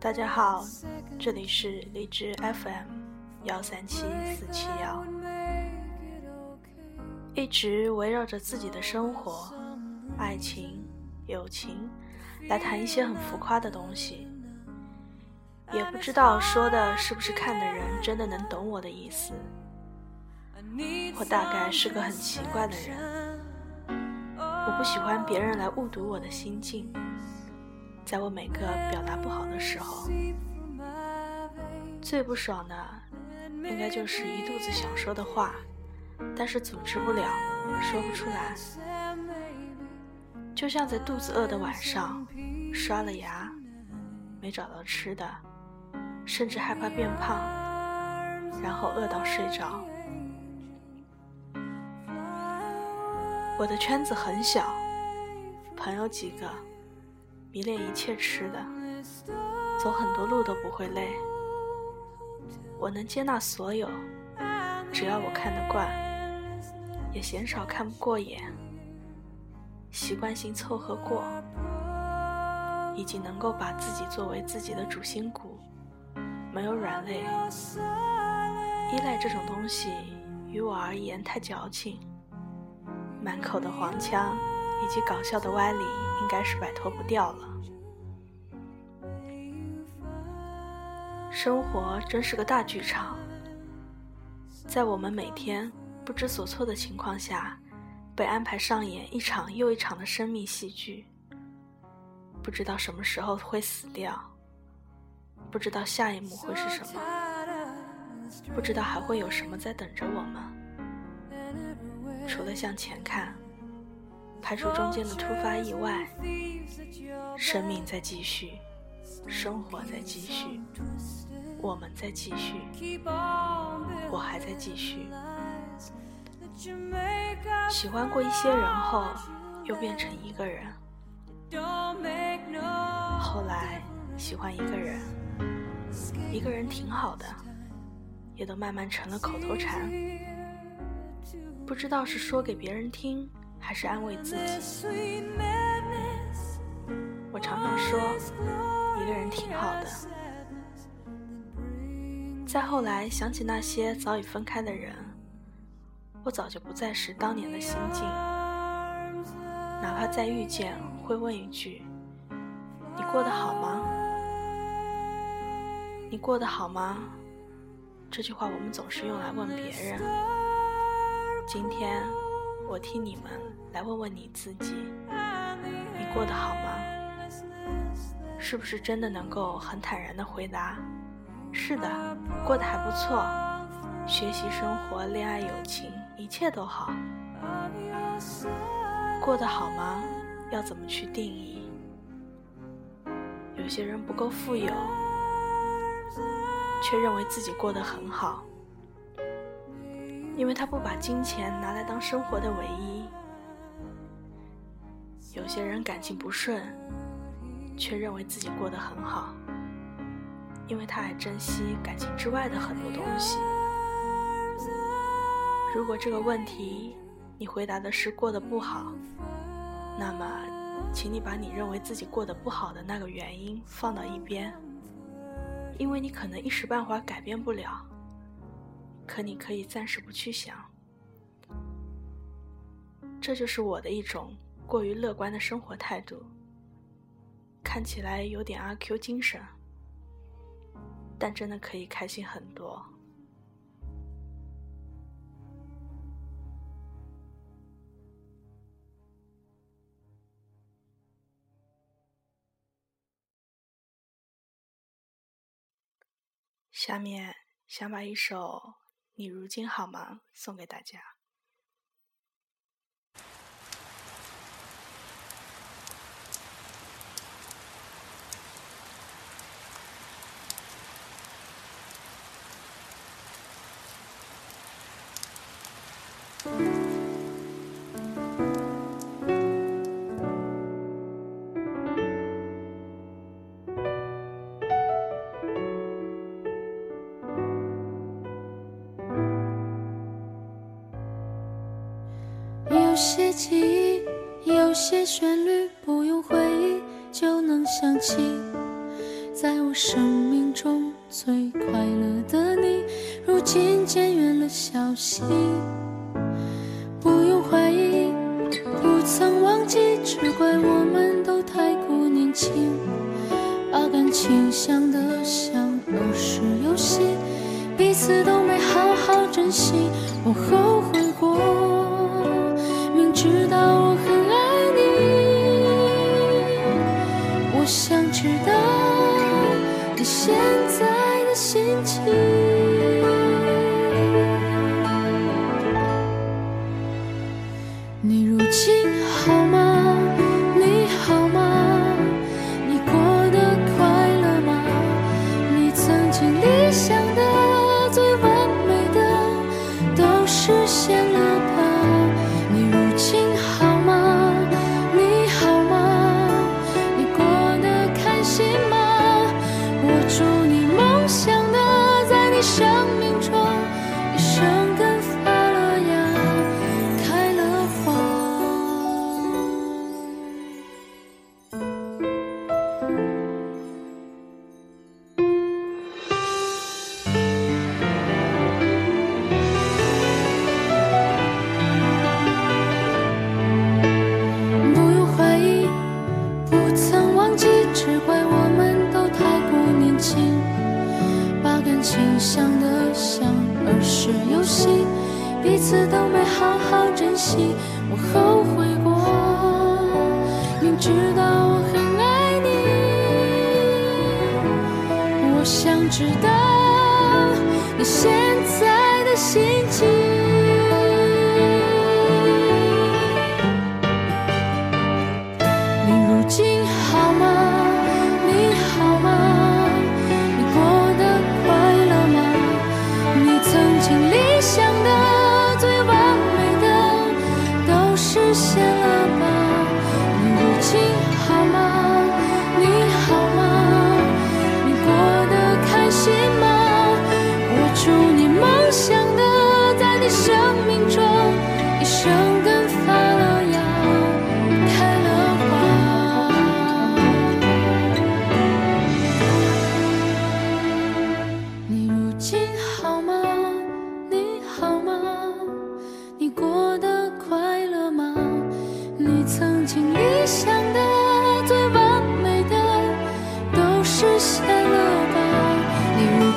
大家好，这里是荔枝 FM 幺三七四七幺，一直围绕着自己的生活、爱情、友情来谈一些很浮夸的东西，也不知道说的是不是看的人真的能懂我的意思。我大概是个很奇怪的人，我不喜欢别人来误读我的心境。在我每个表达不好的时候，最不爽的应该就是一肚子想说的话，但是组织不了，说不出来。就像在肚子饿的晚上，刷了牙，没找到吃的，甚至害怕变胖，然后饿到睡着。我的圈子很小，朋友几个。迷恋一切吃的，走很多路都不会累。我能接纳所有，只要我看得惯，也鲜少看不过眼。习惯性凑合过，以及能够把自己作为自己的主心骨，没有软肋。依赖这种东西，于我而言太矫情。满口的黄腔。以及搞笑的歪理，应该是摆脱不掉了。生活真是个大剧场，在我们每天不知所措的情况下，被安排上演一场又一场的生命戏剧。不知道什么时候会死掉，不知道下一幕会是什么，不知道还会有什么在等着我们。除了向前看。排除中间的突发意外，生命在继续，生活在继续，我们在继续，我还在继续。喜欢过一些人后，又变成一个人。后来喜欢一个人，一个人挺好的，也都慢慢成了口头禅。不知道是说给别人听。还是安慰自己。我常常说，一个人挺好的。再后来想起那些早已分开的人，我早就不再是当年的心境。哪怕再遇见，会问一句：“你过得好吗？你过得好吗？”这句话我们总是用来问别人。今天。我替你们来问问你自己，你过得好吗？是不是真的能够很坦然的回答？是的，过得还不错，学习、生活、恋爱、友情，一切都好。过得好吗？要怎么去定义？有些人不够富有，却认为自己过得很好。因为他不把金钱拿来当生活的唯一。有些人感情不顺，却认为自己过得很好，因为他还珍惜感情之外的很多东西。如果这个问题你回答的是过得不好，那么，请你把你认为自己过得不好的那个原因放到一边，因为你可能一时半会儿改变不了。可你可以暂时不去想，这就是我的一种过于乐观的生活态度。看起来有点阿 Q 精神，但真的可以开心很多。下面想把一首。你如今好吗？送给大家。有些记忆，有些旋律，不用回忆就能想起，在我生命中最快乐的你，如今渐远了消息。不用怀疑，不曾忘记，只怪我们都太过年轻，把感情想得像儿时游戏，彼此都没好好珍惜。我后悔过，过年轻，把感情想得像儿时游戏，彼此都没好好珍惜。我后悔过，明知道我很爱你，我想知道你现在的心情。想的最完美的都实现了。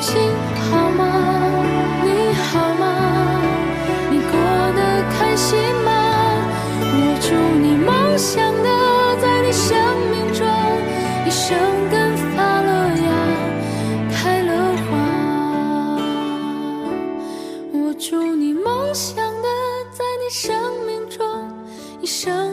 心好吗？你好吗？你过得开心吗？我祝你梦想的在你生命中一生根发了芽开了花我祝你梦想的在你生命中一生